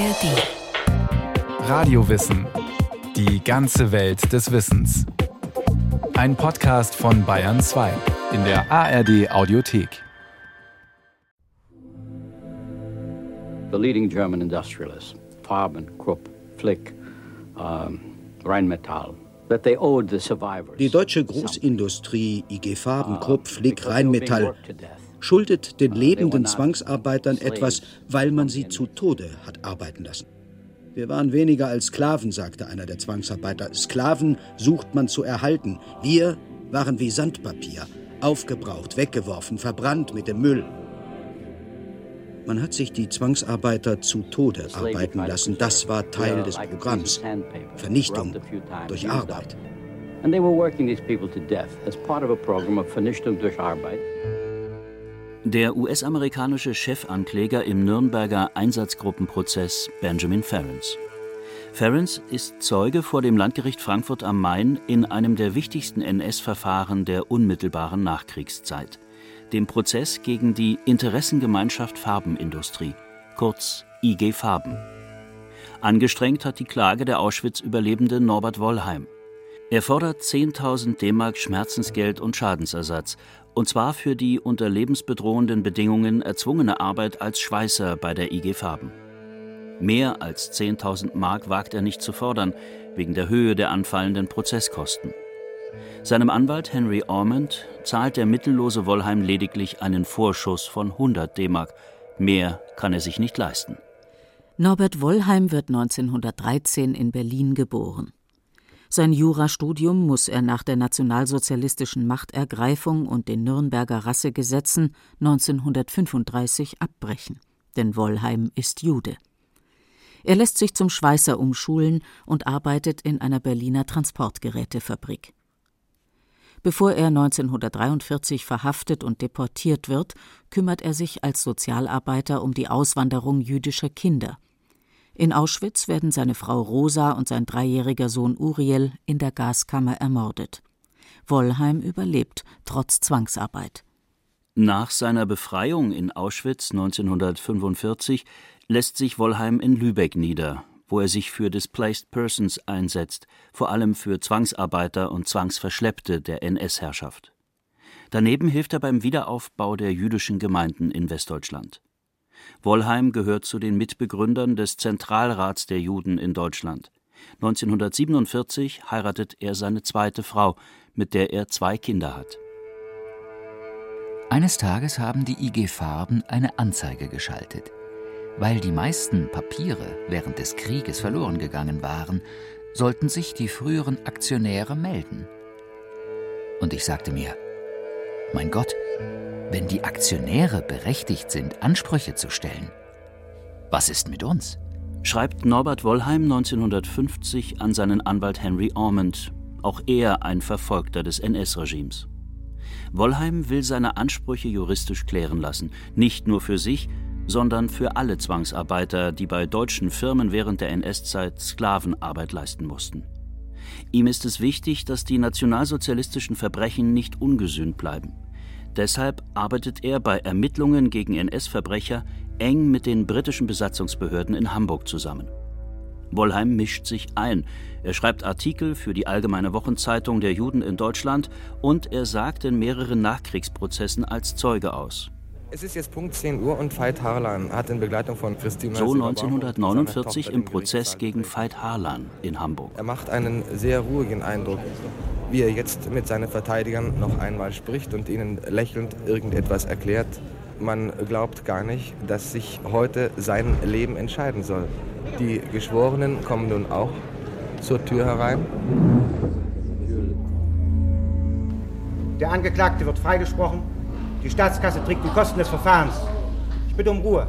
ARD. Radiowissen. Die ganze Welt des Wissens. Ein Podcast von Bayern 2 in der ARD Audiothek. The leading German industrialists, Farben, Krupp, Flick, um, Rheinmetall. Die deutsche Großindustrie, IG Farben, Krupp, Flick, Rheinmetall, schuldet den lebenden Zwangsarbeitern etwas, weil man sie zu Tode hat arbeiten lassen. Wir waren weniger als Sklaven, sagte einer der Zwangsarbeiter. Sklaven sucht man zu erhalten. Wir waren wie Sandpapier, aufgebraucht, weggeworfen, verbrannt mit dem Müll. Man hat sich die Zwangsarbeiter zu Tode arbeiten lassen. Das war Teil des Programms. Vernichtung durch Arbeit. And they were working these people to death as part of a program of Vernichtung durch Arbeit. Der US-amerikanische Chefankläger im Nürnberger Einsatzgruppenprozess Benjamin Ferens. Ferens ist Zeuge vor dem Landgericht Frankfurt am Main in einem der wichtigsten NS-Verfahren der unmittelbaren Nachkriegszeit, dem Prozess gegen die Interessengemeinschaft Farbenindustrie, kurz IG Farben. Angestrengt hat die Klage der Auschwitz-Überlebende Norbert Wollheim. Er fordert 10.000 D-Mark Schmerzensgeld und Schadensersatz, und zwar für die unter lebensbedrohenden Bedingungen erzwungene Arbeit als Schweißer bei der IG Farben. Mehr als 10.000 Mark wagt er nicht zu fordern, wegen der Höhe der anfallenden Prozesskosten. Seinem Anwalt Henry Ormond zahlt der mittellose Wollheim lediglich einen Vorschuss von 100 D-Mark. Mehr kann er sich nicht leisten. Norbert Wollheim wird 1913 in Berlin geboren. Sein Jurastudium muss er nach der nationalsozialistischen Machtergreifung und den Nürnberger Rassegesetzen 1935 abbrechen, denn Wollheim ist Jude. Er lässt sich zum Schweißer umschulen und arbeitet in einer Berliner Transportgerätefabrik. Bevor er 1943 verhaftet und deportiert wird, kümmert er sich als Sozialarbeiter um die Auswanderung jüdischer Kinder – in Auschwitz werden seine Frau Rosa und sein dreijähriger Sohn Uriel in der Gaskammer ermordet. Wollheim überlebt, trotz Zwangsarbeit. Nach seiner Befreiung in Auschwitz 1945 lässt sich Wollheim in Lübeck nieder, wo er sich für Displaced Persons einsetzt, vor allem für Zwangsarbeiter und Zwangsverschleppte der NS-Herrschaft. Daneben hilft er beim Wiederaufbau der jüdischen Gemeinden in Westdeutschland. Wollheim gehört zu den Mitbegründern des Zentralrats der Juden in Deutschland. 1947 heiratet er seine zweite Frau, mit der er zwei Kinder hat. Eines Tages haben die IG Farben eine Anzeige geschaltet. Weil die meisten Papiere während des Krieges verloren gegangen waren, sollten sich die früheren Aktionäre melden. Und ich sagte mir, mein Gott, wenn die Aktionäre berechtigt sind, Ansprüche zu stellen, was ist mit uns? Schreibt Norbert Wollheim 1950 an seinen Anwalt Henry Ormond, auch er ein Verfolgter des NS-Regimes. Wollheim will seine Ansprüche juristisch klären lassen, nicht nur für sich, sondern für alle Zwangsarbeiter, die bei deutschen Firmen während der NS-Zeit Sklavenarbeit leisten mussten. Ihm ist es wichtig, dass die nationalsozialistischen Verbrechen nicht ungesühnt bleiben. Deshalb arbeitet er bei Ermittlungen gegen NS-Verbrecher eng mit den britischen Besatzungsbehörden in Hamburg zusammen. Wollheim mischt sich ein. Er schreibt Artikel für die Allgemeine Wochenzeitung der Juden in Deutschland und er sagt in mehreren Nachkriegsprozessen als Zeuge aus. Es ist jetzt Punkt 10 Uhr und Veit Harlan hat in Begleitung von Christina So 1949 im Prozess gegen Veit Harlan in Hamburg. Er macht einen sehr ruhigen Eindruck, wie er jetzt mit seinen Verteidigern noch einmal spricht und ihnen lächelnd irgendetwas erklärt. Man glaubt gar nicht, dass sich heute sein Leben entscheiden soll. Die Geschworenen kommen nun auch zur Tür herein. Der Angeklagte wird freigesprochen. Die Staatskasse trägt die Kosten des Verfahrens. Ich bitte um Ruhe.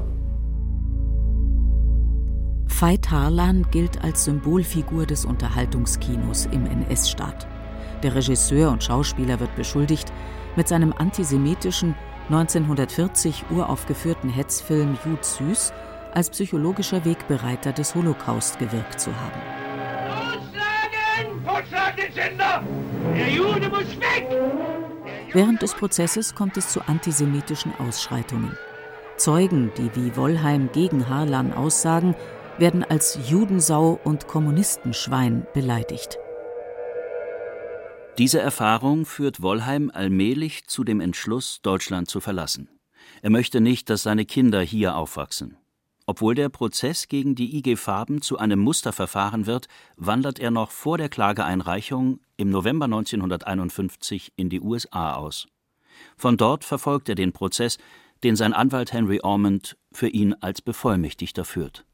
Veit Harlan gilt als Symbolfigur des Unterhaltungskinos im NS-Staat. Der Regisseur und Schauspieler wird beschuldigt, mit seinem antisemitischen 1940 uraufgeführten Hetzfilm Jud Süß als psychologischer Wegbereiter des Holocaust gewirkt zu haben. Totschlagen! Totschlag den Sender! Der Jude muss weg! Während des Prozesses kommt es zu antisemitischen Ausschreitungen. Zeugen, die wie Wollheim gegen Harlan aussagen, werden als Judensau und Kommunistenschwein beleidigt. Diese Erfahrung führt Wollheim allmählich zu dem Entschluss, Deutschland zu verlassen. Er möchte nicht, dass seine Kinder hier aufwachsen. Obwohl der Prozess gegen die IG Farben zu einem Musterverfahren wird, wandert er noch vor der Klageeinreichung im November 1951 in die USA aus. Von dort verfolgt er den Prozess, den sein Anwalt Henry Ormond für ihn als Bevollmächtigter führt.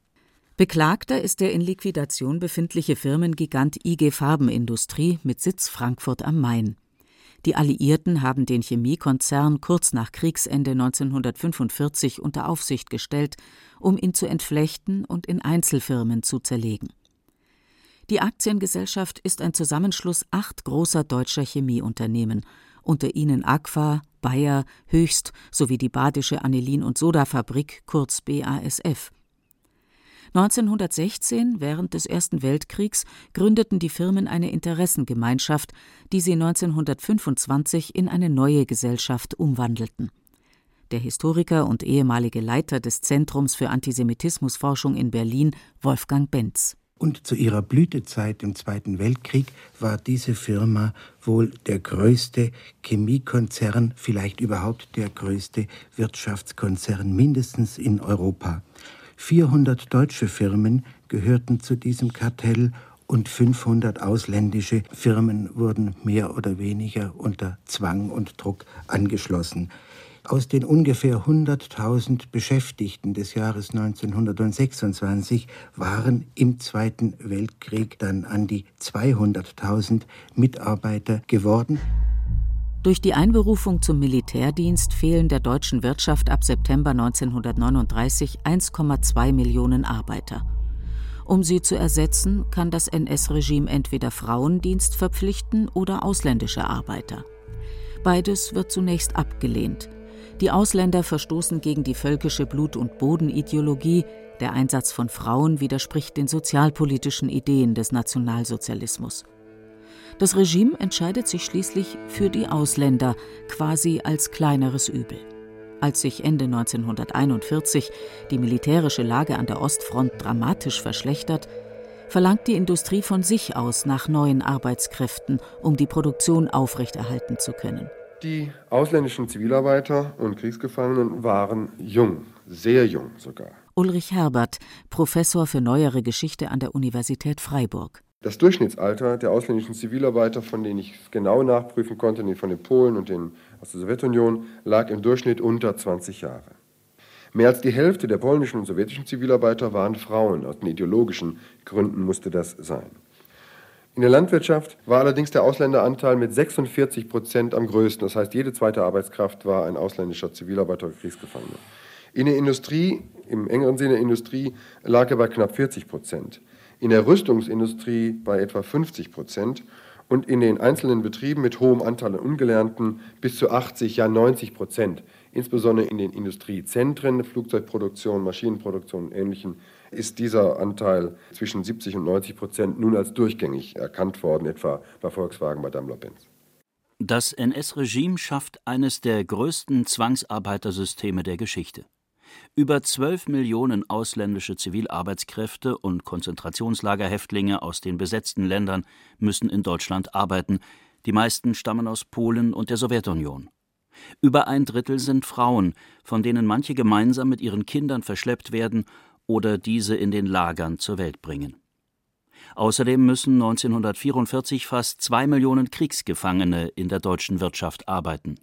Beklagter ist der in Liquidation befindliche Firmengigant IG Farbenindustrie mit Sitz Frankfurt am Main. Die Alliierten haben den Chemiekonzern kurz nach Kriegsende 1945 unter Aufsicht gestellt, um ihn zu entflechten und in Einzelfirmen zu zerlegen. Die Aktiengesellschaft ist ein Zusammenschluss acht großer deutscher Chemieunternehmen, unter ihnen Aqua, Bayer, Höchst sowie die Badische Anilin- und Sodafabrik, kurz BASF. 1916, während des Ersten Weltkriegs, gründeten die Firmen eine Interessengemeinschaft, die sie 1925 in eine neue Gesellschaft umwandelten. Der Historiker und ehemalige Leiter des Zentrums für Antisemitismusforschung in Berlin, Wolfgang Benz. Und zu ihrer Blütezeit im Zweiten Weltkrieg war diese Firma wohl der größte Chemiekonzern, vielleicht überhaupt der größte Wirtschaftskonzern, mindestens in Europa. 400 deutsche Firmen gehörten zu diesem Kartell und 500 ausländische Firmen wurden mehr oder weniger unter Zwang und Druck angeschlossen. Aus den ungefähr 100.000 Beschäftigten des Jahres 1926 waren im Zweiten Weltkrieg dann an die 200.000 Mitarbeiter geworden. Durch die Einberufung zum Militärdienst fehlen der deutschen Wirtschaft ab September 1939 1,2 Millionen Arbeiter. Um sie zu ersetzen, kann das NS-Regime entweder Frauendienst verpflichten oder ausländische Arbeiter. Beides wird zunächst abgelehnt. Die Ausländer verstoßen gegen die völkische Blut- und Bodenideologie, der Einsatz von Frauen widerspricht den sozialpolitischen Ideen des Nationalsozialismus. Das Regime entscheidet sich schließlich für die Ausländer, quasi als kleineres Übel. Als sich Ende 1941 die militärische Lage an der Ostfront dramatisch verschlechtert, verlangt die Industrie von sich aus nach neuen Arbeitskräften, um die Produktion aufrechterhalten zu können. Die ausländischen Zivilarbeiter und Kriegsgefangenen waren jung, sehr jung sogar. Ulrich Herbert, Professor für neuere Geschichte an der Universität Freiburg. Das Durchschnittsalter der ausländischen Zivilarbeiter, von denen ich genau nachprüfen konnte, von den Polen und den aus der Sowjetunion, lag im Durchschnitt unter 20 Jahre. Mehr als die Hälfte der polnischen und sowjetischen Zivilarbeiter waren Frauen. Aus den ideologischen Gründen musste das sein. In der Landwirtschaft war allerdings der Ausländeranteil mit 46 Prozent am größten. Das heißt, jede zweite Arbeitskraft war ein ausländischer Zivilarbeiter oder Kriegsgefangener. In der Industrie, im engeren Sinne Industrie, lag er bei knapp 40 Prozent in der Rüstungsindustrie bei etwa 50 Prozent und in den einzelnen Betrieben mit hohem Anteil an Ungelernten bis zu 80, ja 90 Prozent. Insbesondere in den Industriezentren, Flugzeugproduktion, Maschinenproduktion und Ähnlichem, ist dieser Anteil zwischen 70 und 90 Prozent nun als durchgängig erkannt worden, etwa bei Volkswagen, bei Daimler-Benz. Das NS-Regime schafft eines der größten Zwangsarbeitersysteme der Geschichte. Über 12 Millionen ausländische Zivilarbeitskräfte und Konzentrationslagerhäftlinge aus den besetzten Ländern müssen in Deutschland arbeiten, die meisten stammen aus Polen und der Sowjetunion. Über ein Drittel sind Frauen, von denen manche gemeinsam mit ihren Kindern verschleppt werden oder diese in den Lagern zur Welt bringen. Außerdem müssen 1944 fast zwei Millionen Kriegsgefangene in der deutschen Wirtschaft arbeiten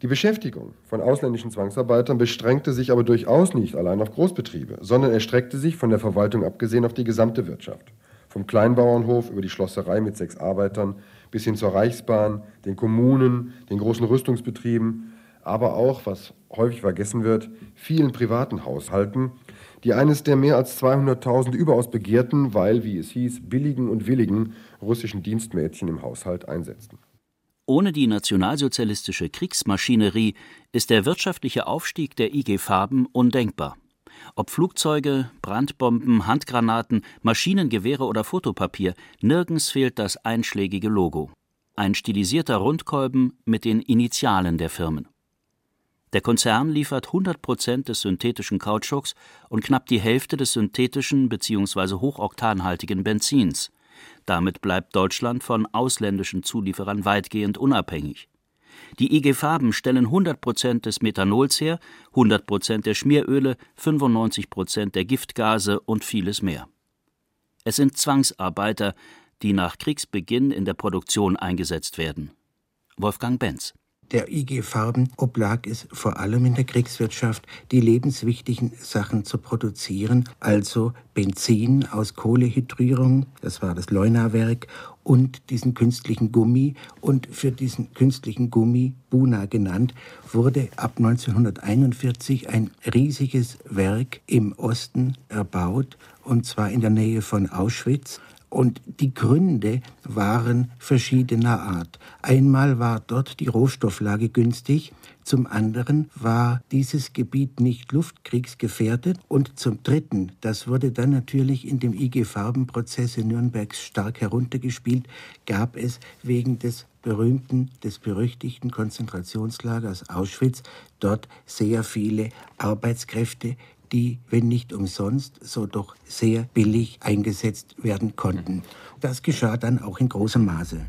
die Beschäftigung von ausländischen Zwangsarbeitern beschränkte sich aber durchaus nicht allein auf Großbetriebe, sondern erstreckte sich von der Verwaltung abgesehen auf die gesamte Wirtschaft. Vom Kleinbauernhof über die Schlosserei mit sechs Arbeitern bis hin zur Reichsbahn, den Kommunen, den großen Rüstungsbetrieben, aber auch, was häufig vergessen wird, vielen privaten Haushalten, die eines der mehr als 200.000 überaus begehrten, weil, wie es hieß, billigen und willigen russischen Dienstmädchen im Haushalt einsetzten. Ohne die nationalsozialistische Kriegsmaschinerie ist der wirtschaftliche Aufstieg der IG Farben undenkbar. Ob Flugzeuge, Brandbomben, Handgranaten, Maschinengewehre oder Fotopapier, nirgends fehlt das einschlägige Logo. Ein stilisierter Rundkolben mit den Initialen der Firmen. Der Konzern liefert 100 Prozent des synthetischen Kautschuks und knapp die Hälfte des synthetischen bzw. hochoktanhaltigen Benzins. Damit bleibt Deutschland von ausländischen Zulieferern weitgehend unabhängig. Die IG Farben stellen 100 Prozent des Methanols her, 100 Prozent der Schmieröle, 95 Prozent der Giftgase und vieles mehr. Es sind Zwangsarbeiter, die nach Kriegsbeginn in der Produktion eingesetzt werden. Wolfgang Benz der IG Farben oblag es vor allem in der Kriegswirtschaft, die lebenswichtigen Sachen zu produzieren, also Benzin aus Kohlehydrierung, das war das Leuna-Werk, und diesen künstlichen Gummi. Und für diesen künstlichen Gummi, Buna genannt, wurde ab 1941 ein riesiges Werk im Osten erbaut, und zwar in der Nähe von Auschwitz. Und die Gründe waren verschiedener Art. Einmal war dort die Rohstofflage günstig, zum anderen war dieses Gebiet nicht luftkriegsgefährdet und zum dritten, das wurde dann natürlich in dem IG Farbenprozess in Nürnberg stark heruntergespielt, gab es wegen des berühmten, des berüchtigten Konzentrationslagers Auschwitz dort sehr viele Arbeitskräfte, die, wenn nicht umsonst, so doch sehr billig eingesetzt werden konnten. Das geschah dann auch in großem Maße.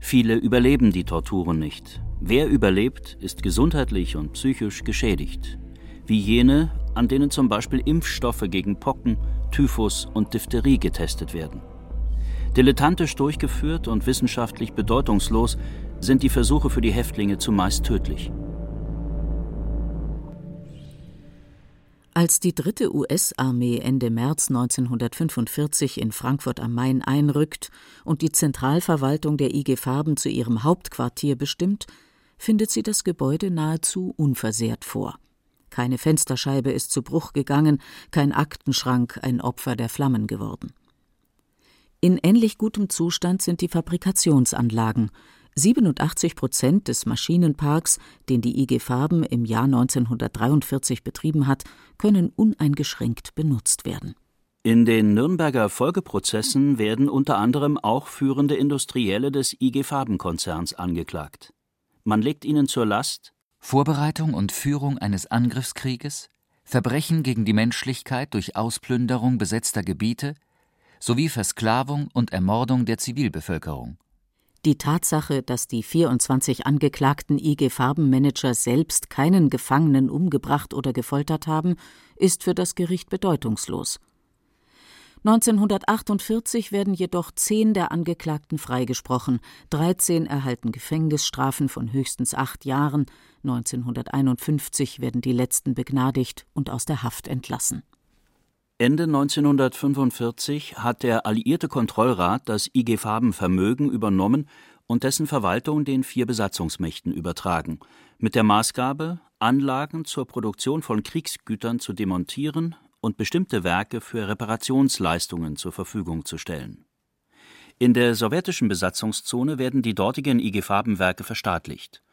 Viele überleben die Torturen nicht. Wer überlebt, ist gesundheitlich und psychisch geschädigt. Wie jene, an denen zum Beispiel Impfstoffe gegen Pocken, Typhus und Diphtherie getestet werden. Dilettantisch durchgeführt und wissenschaftlich bedeutungslos sind die Versuche für die Häftlinge zumeist tödlich. Als die dritte US-Armee Ende März 1945 in Frankfurt am Main einrückt und die Zentralverwaltung der IG Farben zu ihrem Hauptquartier bestimmt, findet sie das Gebäude nahezu unversehrt vor. Keine Fensterscheibe ist zu Bruch gegangen, kein Aktenschrank ein Opfer der Flammen geworden. In ähnlich gutem Zustand sind die Fabrikationsanlagen, 87 Prozent des Maschinenparks, den die IG Farben im Jahr 1943 betrieben hat, können uneingeschränkt benutzt werden. In den Nürnberger Folgeprozessen werden unter anderem auch führende Industrielle des IG Farben-Konzerns angeklagt. Man legt ihnen zur Last Vorbereitung und Führung eines Angriffskrieges, Verbrechen gegen die Menschlichkeit durch Ausplünderung besetzter Gebiete sowie Versklavung und Ermordung der Zivilbevölkerung. Die Tatsache, dass die 24 angeklagten IG Farbenmanager selbst keinen Gefangenen umgebracht oder gefoltert haben, ist für das Gericht bedeutungslos. 1948 werden jedoch zehn der Angeklagten freigesprochen, 13 erhalten Gefängnisstrafen von höchstens acht Jahren, 1951 werden die letzten begnadigt und aus der Haft entlassen. Ende 1945 hat der Alliierte Kontrollrat das IG Farben Vermögen übernommen und dessen Verwaltung den vier Besatzungsmächten übertragen, mit der Maßgabe, Anlagen zur Produktion von Kriegsgütern zu demontieren und bestimmte Werke für Reparationsleistungen zur Verfügung zu stellen. In der sowjetischen Besatzungszone werden die dortigen IG Farbenwerke verstaatlicht.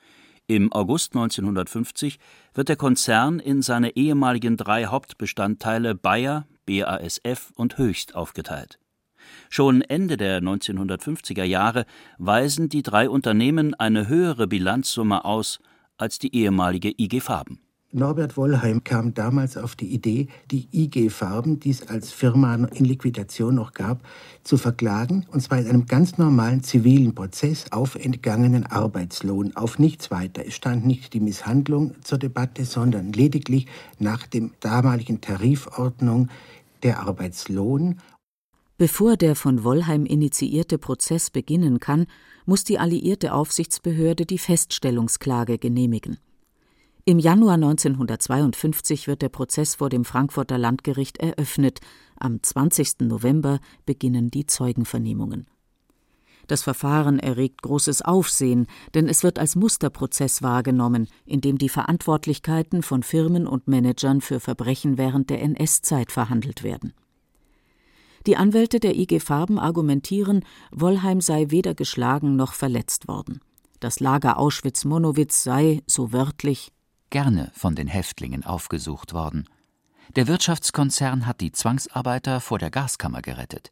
Im August 1950 wird der Konzern in seine ehemaligen drei Hauptbestandteile Bayer, BASF und Höchst aufgeteilt. Schon Ende der 1950er Jahre weisen die drei Unternehmen eine höhere Bilanzsumme aus als die ehemalige IG Farben. Norbert Wollheim kam damals auf die Idee, die IG Farben, die es als Firma in Liquidation noch gab, zu verklagen, und zwar in einem ganz normalen zivilen Prozess auf entgangenen Arbeitslohn, auf nichts weiter. Es stand nicht die Misshandlung zur Debatte, sondern lediglich nach dem damaligen Tarifordnung der Arbeitslohn. Bevor der von Wollheim initiierte Prozess beginnen kann, muss die alliierte Aufsichtsbehörde die Feststellungsklage genehmigen. Im Januar 1952 wird der Prozess vor dem Frankfurter Landgericht eröffnet. Am 20. November beginnen die Zeugenvernehmungen. Das Verfahren erregt großes Aufsehen, denn es wird als Musterprozess wahrgenommen, in dem die Verantwortlichkeiten von Firmen und Managern für Verbrechen während der NS-Zeit verhandelt werden. Die Anwälte der IG Farben argumentieren, Wollheim sei weder geschlagen noch verletzt worden. Das Lager Auschwitz-Monowitz sei, so wörtlich, gerne von den Häftlingen aufgesucht worden. Der Wirtschaftskonzern hat die Zwangsarbeiter vor der Gaskammer gerettet.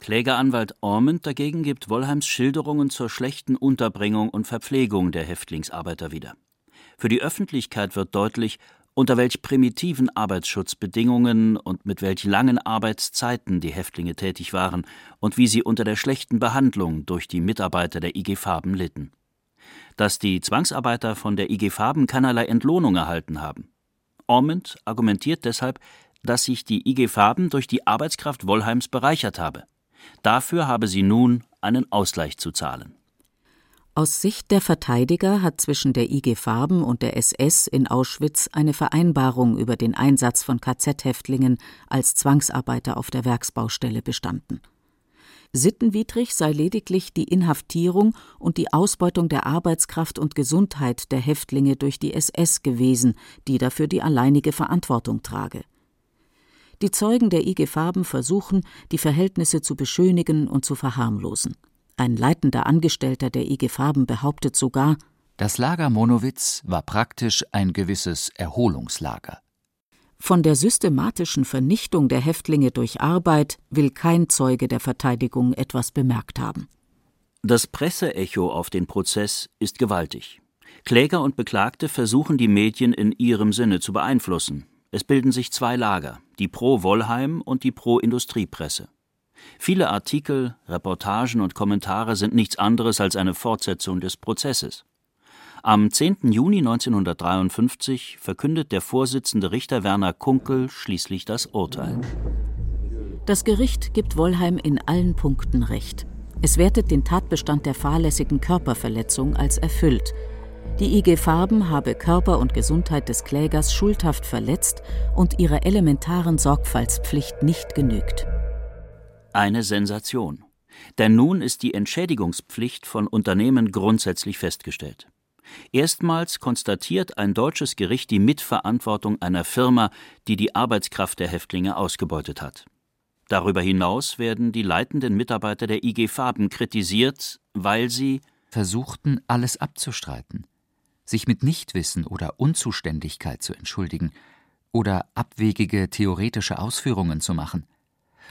Klägeranwalt Ormond dagegen gibt Wollheims Schilderungen zur schlechten Unterbringung und Verpflegung der Häftlingsarbeiter wieder. Für die Öffentlichkeit wird deutlich, unter welch primitiven Arbeitsschutzbedingungen und mit welch langen Arbeitszeiten die Häftlinge tätig waren und wie sie unter der schlechten Behandlung durch die Mitarbeiter der IG Farben litten. Dass die Zwangsarbeiter von der IG Farben keinerlei Entlohnung erhalten haben. Ormond argumentiert deshalb, dass sich die IG Farben durch die Arbeitskraft Wollheims bereichert habe. Dafür habe sie nun einen Ausgleich zu zahlen. Aus Sicht der Verteidiger hat zwischen der IG Farben und der SS in Auschwitz eine Vereinbarung über den Einsatz von KZ-Häftlingen als Zwangsarbeiter auf der Werksbaustelle bestanden. Sittenwidrig sei lediglich die Inhaftierung und die Ausbeutung der Arbeitskraft und Gesundheit der Häftlinge durch die SS gewesen, die dafür die alleinige Verantwortung trage. Die Zeugen der IG Farben versuchen, die Verhältnisse zu beschönigen und zu verharmlosen. Ein leitender Angestellter der IG Farben behauptet sogar, das Lager Monowitz war praktisch ein gewisses Erholungslager. Von der systematischen Vernichtung der Häftlinge durch Arbeit will kein Zeuge der Verteidigung etwas bemerkt haben. Das Presseecho auf den Prozess ist gewaltig. Kläger und Beklagte versuchen die Medien in ihrem Sinne zu beeinflussen. Es bilden sich zwei Lager, die Pro-Wollheim und die Pro-Industriepresse. Viele Artikel, Reportagen und Kommentare sind nichts anderes als eine Fortsetzung des Prozesses. Am 10. Juni 1953 verkündet der Vorsitzende Richter Werner Kunkel schließlich das Urteil. Das Gericht gibt Wollheim in allen Punkten Recht. Es wertet den Tatbestand der fahrlässigen Körperverletzung als erfüllt. Die IG Farben habe Körper und Gesundheit des Klägers schuldhaft verletzt und ihrer elementaren Sorgfaltspflicht nicht genügt. Eine Sensation. Denn nun ist die Entschädigungspflicht von Unternehmen grundsätzlich festgestellt. Erstmals konstatiert ein deutsches Gericht die Mitverantwortung einer Firma, die die Arbeitskraft der Häftlinge ausgebeutet hat. Darüber hinaus werden die leitenden Mitarbeiter der IG Farben kritisiert, weil sie versuchten, alles abzustreiten, sich mit Nichtwissen oder Unzuständigkeit zu entschuldigen oder abwegige theoretische Ausführungen zu machen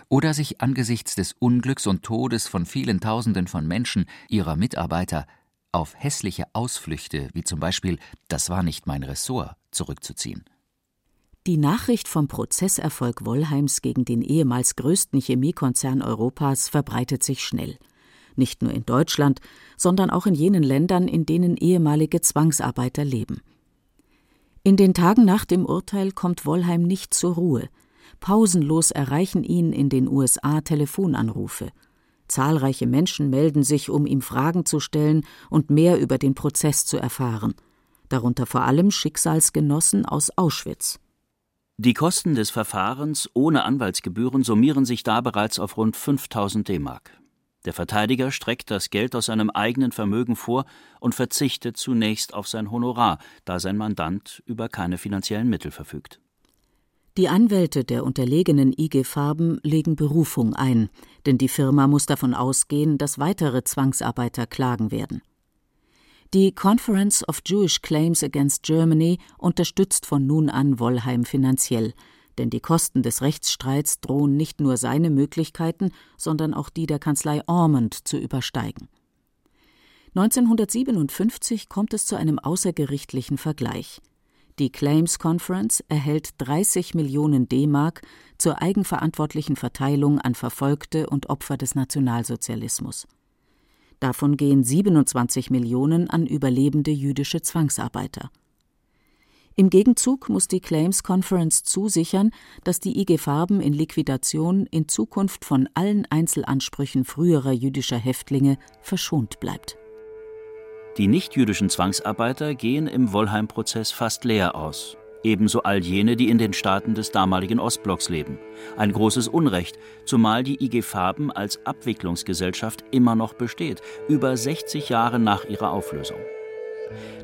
oder sich angesichts des Unglücks und Todes von vielen Tausenden von Menschen, ihrer Mitarbeiter, auf hässliche Ausflüchte wie zum Beispiel Das war nicht mein Ressort zurückzuziehen. Die Nachricht vom Prozesserfolg Wollheims gegen den ehemals größten Chemiekonzern Europas verbreitet sich schnell. Nicht nur in Deutschland, sondern auch in jenen Ländern, in denen ehemalige Zwangsarbeiter leben. In den Tagen nach dem Urteil kommt Wollheim nicht zur Ruhe. Pausenlos erreichen ihn in den USA Telefonanrufe. Zahlreiche Menschen melden sich, um ihm Fragen zu stellen und mehr über den Prozess zu erfahren, darunter vor allem Schicksalsgenossen aus Auschwitz. Die Kosten des Verfahrens ohne Anwaltsgebühren summieren sich da bereits auf rund 5000 D-Mark. Der Verteidiger streckt das Geld aus seinem eigenen Vermögen vor und verzichtet zunächst auf sein Honorar, da sein Mandant über keine finanziellen Mittel verfügt. Die Anwälte der unterlegenen IG Farben legen Berufung ein, denn die Firma muss davon ausgehen, dass weitere Zwangsarbeiter klagen werden. Die Conference of Jewish Claims Against Germany unterstützt von nun an Wollheim finanziell, denn die Kosten des Rechtsstreits drohen nicht nur seine Möglichkeiten, sondern auch die der Kanzlei Ormond zu übersteigen. 1957 kommt es zu einem außergerichtlichen Vergleich. Die Claims Conference erhält 30 Millionen D-Mark zur eigenverantwortlichen Verteilung an Verfolgte und Opfer des Nationalsozialismus. Davon gehen 27 Millionen an überlebende jüdische Zwangsarbeiter. Im Gegenzug muss die Claims Conference zusichern, dass die IG Farben in Liquidation in Zukunft von allen Einzelansprüchen früherer jüdischer Häftlinge verschont bleibt. Die nichtjüdischen Zwangsarbeiter gehen im Wollheim-Prozess fast leer aus. Ebenso all jene, die in den Staaten des damaligen Ostblocks leben. Ein großes Unrecht, zumal die IG Farben als Abwicklungsgesellschaft immer noch besteht, über 60 Jahre nach ihrer Auflösung.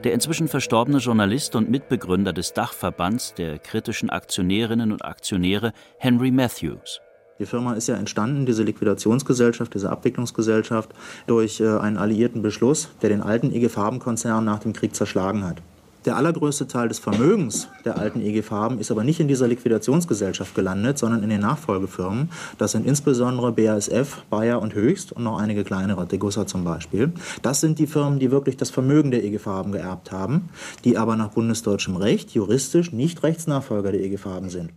Der inzwischen verstorbene Journalist und Mitbegründer des Dachverbands der kritischen Aktionärinnen und Aktionäre Henry Matthews die Firma ist ja entstanden, diese Liquidationsgesellschaft, diese Abwicklungsgesellschaft, durch äh, einen alliierten Beschluss, der den alten IG Farben-Konzern nach dem Krieg zerschlagen hat. Der allergrößte Teil des Vermögens der alten IG Farben ist aber nicht in dieser Liquidationsgesellschaft gelandet, sondern in den Nachfolgefirmen. Das sind insbesondere BASF, Bayer und Höchst und noch einige kleinere, Degussa zum Beispiel. Das sind die Firmen, die wirklich das Vermögen der IG Farben geerbt haben, die aber nach bundesdeutschem Recht juristisch nicht Rechtsnachfolger der IG Farben sind.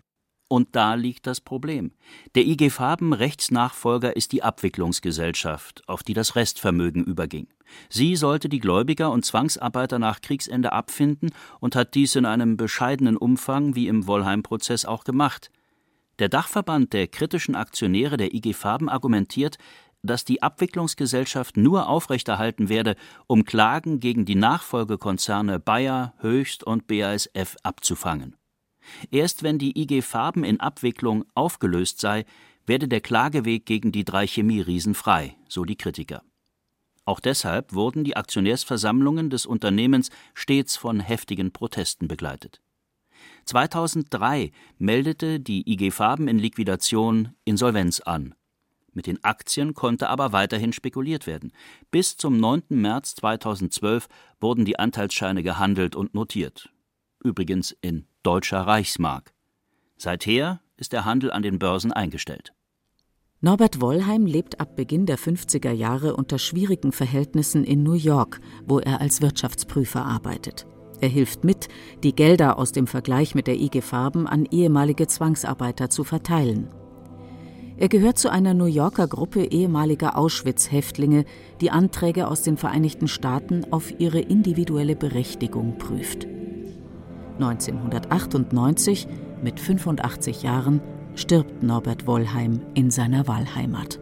Und da liegt das Problem. Der IG Farben Rechtsnachfolger ist die Abwicklungsgesellschaft, auf die das Restvermögen überging. Sie sollte die Gläubiger und Zwangsarbeiter nach Kriegsende abfinden und hat dies in einem bescheidenen Umfang wie im Wollheim-Prozess auch gemacht. Der Dachverband der kritischen Aktionäre der IG Farben argumentiert, dass die Abwicklungsgesellschaft nur aufrechterhalten werde, um Klagen gegen die Nachfolgekonzerne Bayer, Höchst und BASF abzufangen. Erst wenn die IG Farben in Abwicklung aufgelöst sei, werde der Klageweg gegen die drei Chemieriesen frei, so die Kritiker. Auch deshalb wurden die Aktionärsversammlungen des Unternehmens stets von heftigen Protesten begleitet. 2003 meldete die IG Farben in Liquidation Insolvenz an. Mit den Aktien konnte aber weiterhin spekuliert werden. Bis zum 9. März 2012 wurden die Anteilsscheine gehandelt und notiert. Übrigens in deutscher Reichsmark. Seither ist der Handel an den Börsen eingestellt. Norbert Wollheim lebt ab Beginn der 50er Jahre unter schwierigen Verhältnissen in New York, wo er als Wirtschaftsprüfer arbeitet. Er hilft mit, die Gelder aus dem Vergleich mit der IG Farben an ehemalige Zwangsarbeiter zu verteilen. Er gehört zu einer New Yorker Gruppe ehemaliger Auschwitz-Häftlinge, die Anträge aus den Vereinigten Staaten auf ihre individuelle Berechtigung prüft. 1998, mit 85 Jahren, stirbt Norbert Wollheim in seiner Wahlheimat.